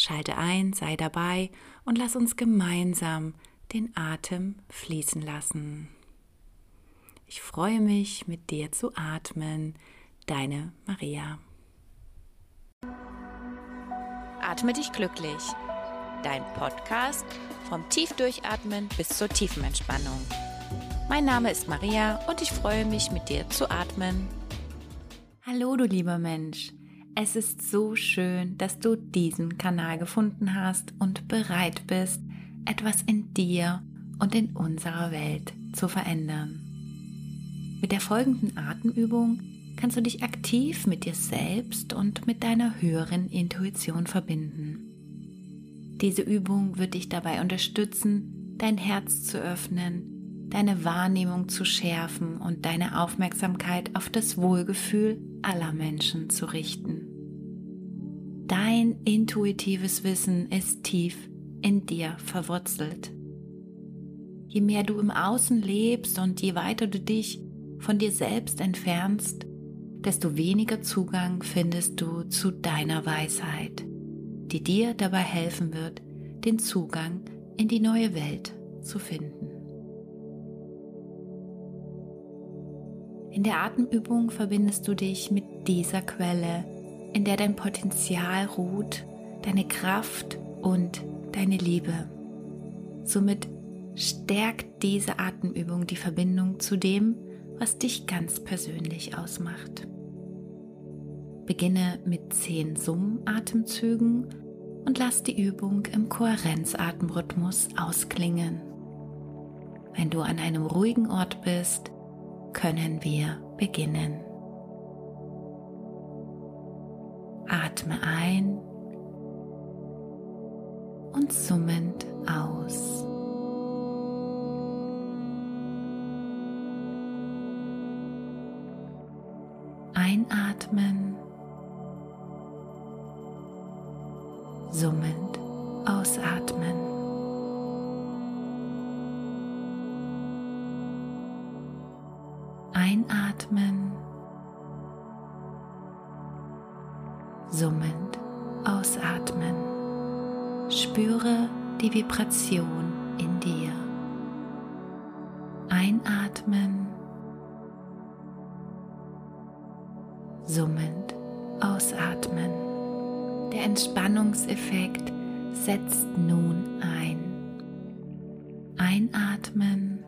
Schalte ein, sei dabei und lass uns gemeinsam den Atem fließen lassen. Ich freue mich, mit dir zu atmen. Deine Maria. Atme dich glücklich. Dein Podcast vom Tiefdurchatmen bis zur tiefen Entspannung. Mein Name ist Maria und ich freue mich, mit dir zu atmen. Hallo, du lieber Mensch. Es ist so schön, dass du diesen Kanal gefunden hast und bereit bist, etwas in dir und in unserer Welt zu verändern. Mit der folgenden Atemübung kannst du dich aktiv mit dir selbst und mit deiner höheren Intuition verbinden. Diese Übung wird dich dabei unterstützen, dein Herz zu öffnen, deine Wahrnehmung zu schärfen und deine Aufmerksamkeit auf das Wohlgefühl aller Menschen zu richten. Dein intuitives Wissen ist tief in dir verwurzelt. Je mehr du im Außen lebst und je weiter du dich von dir selbst entfernst, desto weniger Zugang findest du zu deiner Weisheit, die dir dabei helfen wird, den Zugang in die neue Welt zu finden. In der Atemübung verbindest du dich mit dieser Quelle, in der dein Potenzial ruht, deine Kraft und deine Liebe. Somit stärkt diese Atemübung die Verbindung zu dem, was dich ganz persönlich ausmacht. Beginne mit zehn Summatemzügen und lass die Übung im Kohärenzatemrhythmus ausklingen. Wenn du an einem ruhigen Ort bist, können wir beginnen. Atme ein und summend aus. Einatmen, summend ausatmen. Einatmen, summend ausatmen. Spüre die Vibration in dir. Einatmen, summend ausatmen. Der Entspannungseffekt setzt nun ein. Einatmen,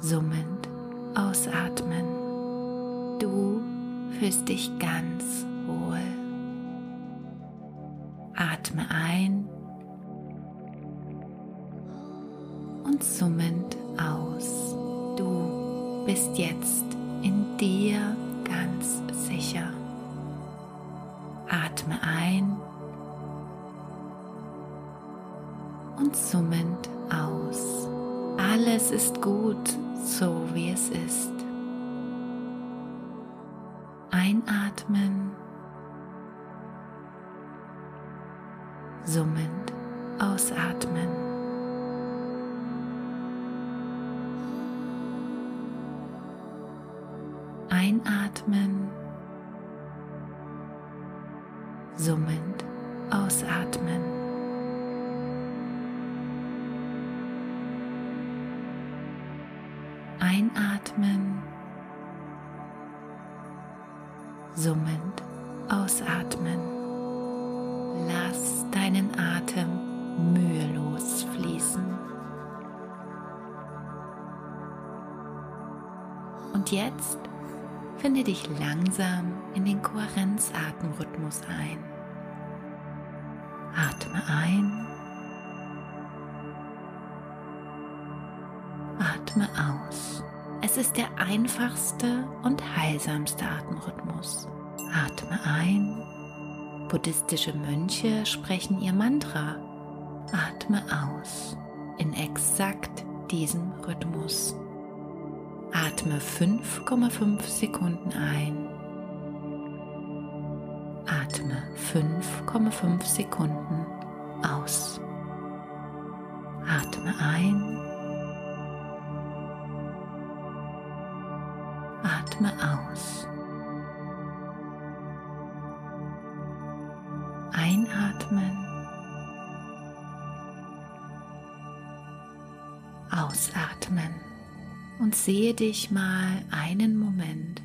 summend ausatmen. Du fühlst dich ganz wohl. Atme ein und summend aus. Du bist jetzt in dir ganz sicher. Atme ein und summend aus. Alles ist gut, so wie es ist. Einatmen, summend ausatmen. Einatmen, summend ausatmen. Ausatmen. Lass deinen Atem mühelos fließen. Und jetzt finde dich langsam in den Kohärenzatemrhythmus ein. Atme ein. Atme aus. Es ist der einfachste und heilsamste Atemrhythmus. Atme ein. Buddhistische Mönche sprechen ihr Mantra. Atme aus in exakt diesem Rhythmus. Atme 5,5 Sekunden ein. Atme 5,5 Sekunden aus. Atme ein. Atme aus. Einatmen. Ausatmen und sehe dich mal einen Moment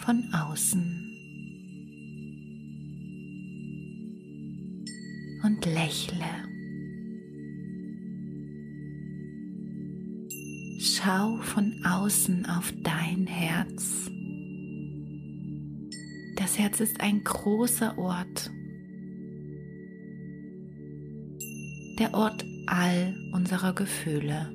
von außen und lächle. Schau von außen auf dein Herz. Das Herz ist ein großer Ort. Der Ort all unserer Gefühle.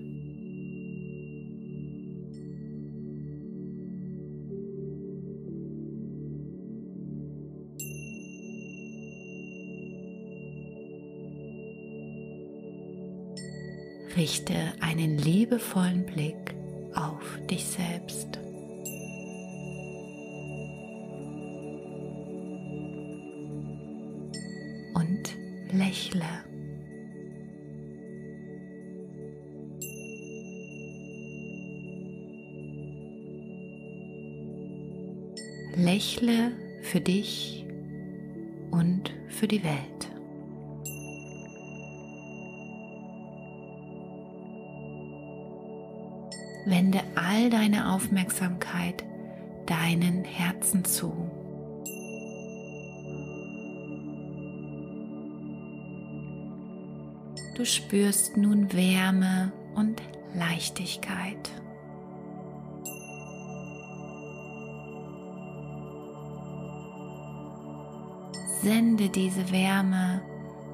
Richte einen liebevollen Blick auf dich selbst. Und lächle. Lächle für dich und für die Welt. Wende all deine Aufmerksamkeit deinen Herzen zu. Du spürst nun Wärme und Leichtigkeit. Sende diese Wärme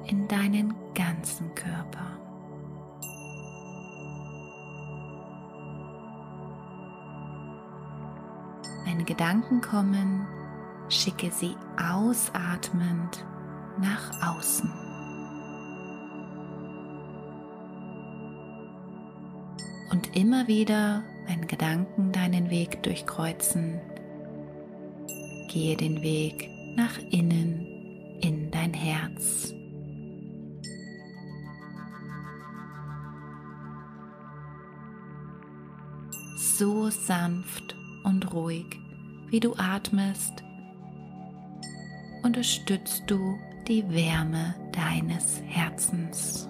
in deinen ganzen Körper. Wenn Gedanken kommen, schicke sie ausatmend nach außen. Immer wieder, wenn Gedanken deinen Weg durchkreuzen, gehe den Weg nach innen in dein Herz. So sanft und ruhig wie du atmest, unterstützt du die Wärme deines Herzens.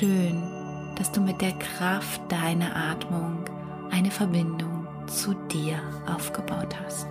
Schön, dass du mit der Kraft deiner Atmung eine Verbindung zu dir aufgebaut hast.